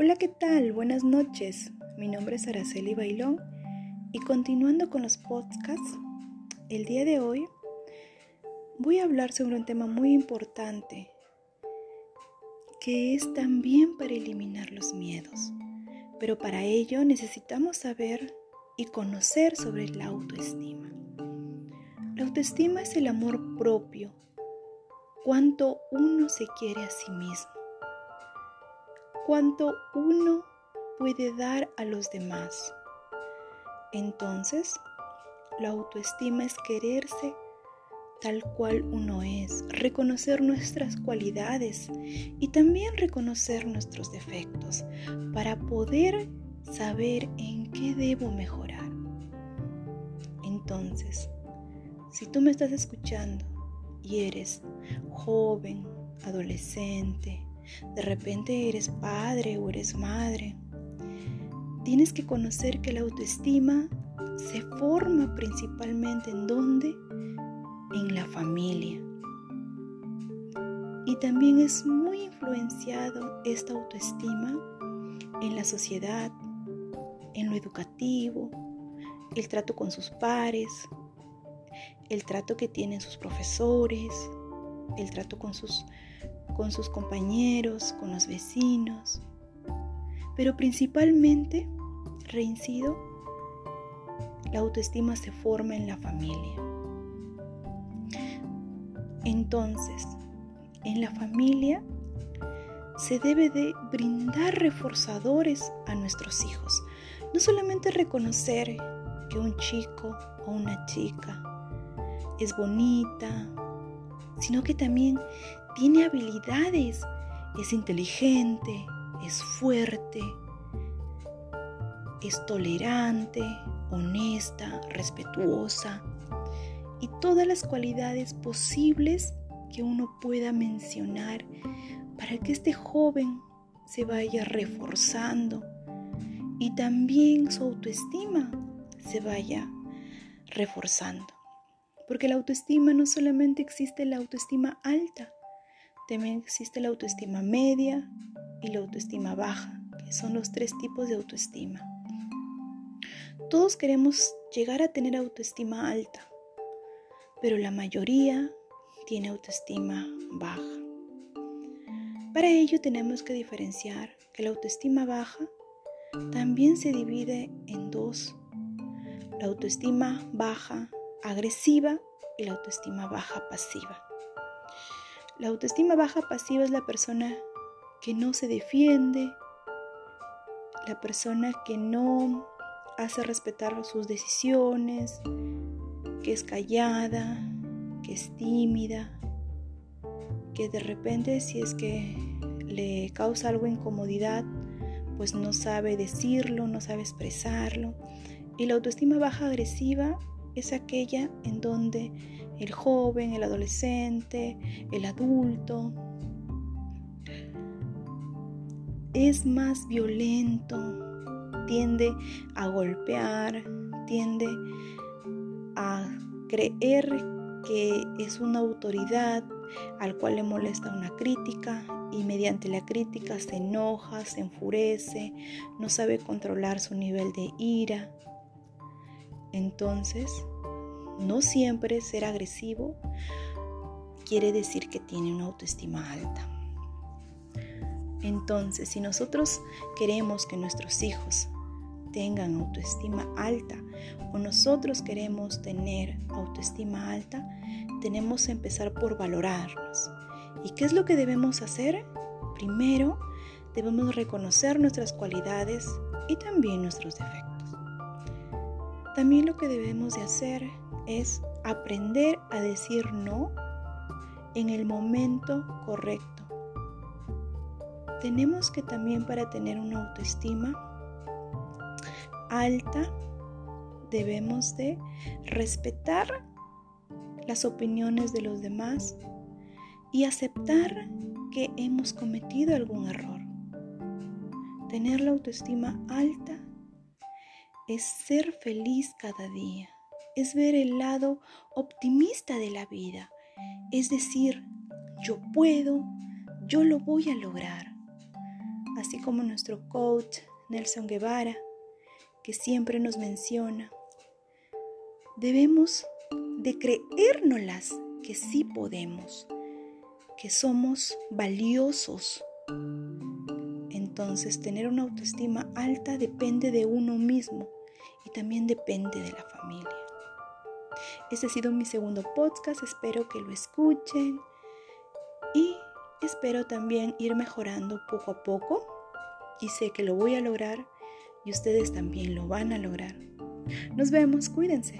Hola, ¿qué tal? Buenas noches. Mi nombre es Araceli Bailón y continuando con los podcasts, el día de hoy voy a hablar sobre un tema muy importante que es también para eliminar los miedos. Pero para ello necesitamos saber y conocer sobre la autoestima. La autoestima es el amor propio, cuánto uno se quiere a sí mismo, cuánto uno puede dar a los demás. Entonces, la autoestima es quererse tal cual uno es, reconocer nuestras cualidades y también reconocer nuestros defectos para poder saber en qué debo mejorar. Entonces, si tú me estás escuchando y eres joven, adolescente, de repente eres padre o eres madre, tienes que conocer que la autoestima se forma principalmente en dónde? En la familia. Y también es muy influenciado esta autoestima en la sociedad, en lo educativo, el trato con sus pares, el trato que tienen sus profesores, el trato con sus, con sus compañeros, con los vecinos, pero principalmente, reincido, la autoestima se forma en la familia. Entonces, en la familia se debe de brindar reforzadores a nuestros hijos. No solamente reconocer que un chico o una chica es bonita, sino que también tiene habilidades, es inteligente, es fuerte, es tolerante, honesta, respetuosa y todas las cualidades posibles que uno pueda mencionar para que este joven se vaya reforzando y también su autoestima se vaya reforzando. Porque la autoestima no solamente existe la autoestima alta, también existe la autoestima media y la autoestima baja, que son los tres tipos de autoestima. Todos queremos llegar a tener autoestima alta, pero la mayoría tiene autoestima baja. Para ello tenemos que diferenciar que la autoestima baja también se divide en dos. La autoestima baja agresiva y la autoestima baja pasiva. La autoestima baja pasiva es la persona que no se defiende, la persona que no hace respetar sus decisiones, que es callada, que es tímida, que de repente si es que le causa algo incomodidad, pues no sabe decirlo, no sabe expresarlo. Y la autoestima baja agresiva es aquella en donde el joven, el adolescente, el adulto es más violento, tiende a golpear, tiende a creer que es una autoridad al cual le molesta una crítica y mediante la crítica se enoja, se enfurece, no sabe controlar su nivel de ira, entonces, no siempre ser agresivo quiere decir que tiene una autoestima alta. Entonces, si nosotros queremos que nuestros hijos tengan autoestima alta o nosotros queremos tener autoestima alta, tenemos que empezar por valorarnos. ¿Y qué es lo que debemos hacer? Primero, debemos reconocer nuestras cualidades y también nuestros defectos. También lo que debemos de hacer es aprender a decir no en el momento correcto. Tenemos que también para tener una autoestima alta debemos de respetar las opiniones de los demás y aceptar que hemos cometido algún error. Tener la autoestima alta es ser feliz cada día, es ver el lado optimista de la vida, es decir, yo puedo, yo lo voy a lograr. así como nuestro coach Nelson Guevara, que siempre nos menciona. Debemos de creérnoslas que sí podemos, que somos valiosos. Entonces, tener una autoestima alta depende de uno mismo y también depende de la familia. Este ha sido mi segundo podcast, espero que lo escuchen y espero también ir mejorando poco a poco y sé que lo voy a lograr y ustedes también lo van a lograr. Nos vemos, cuídense.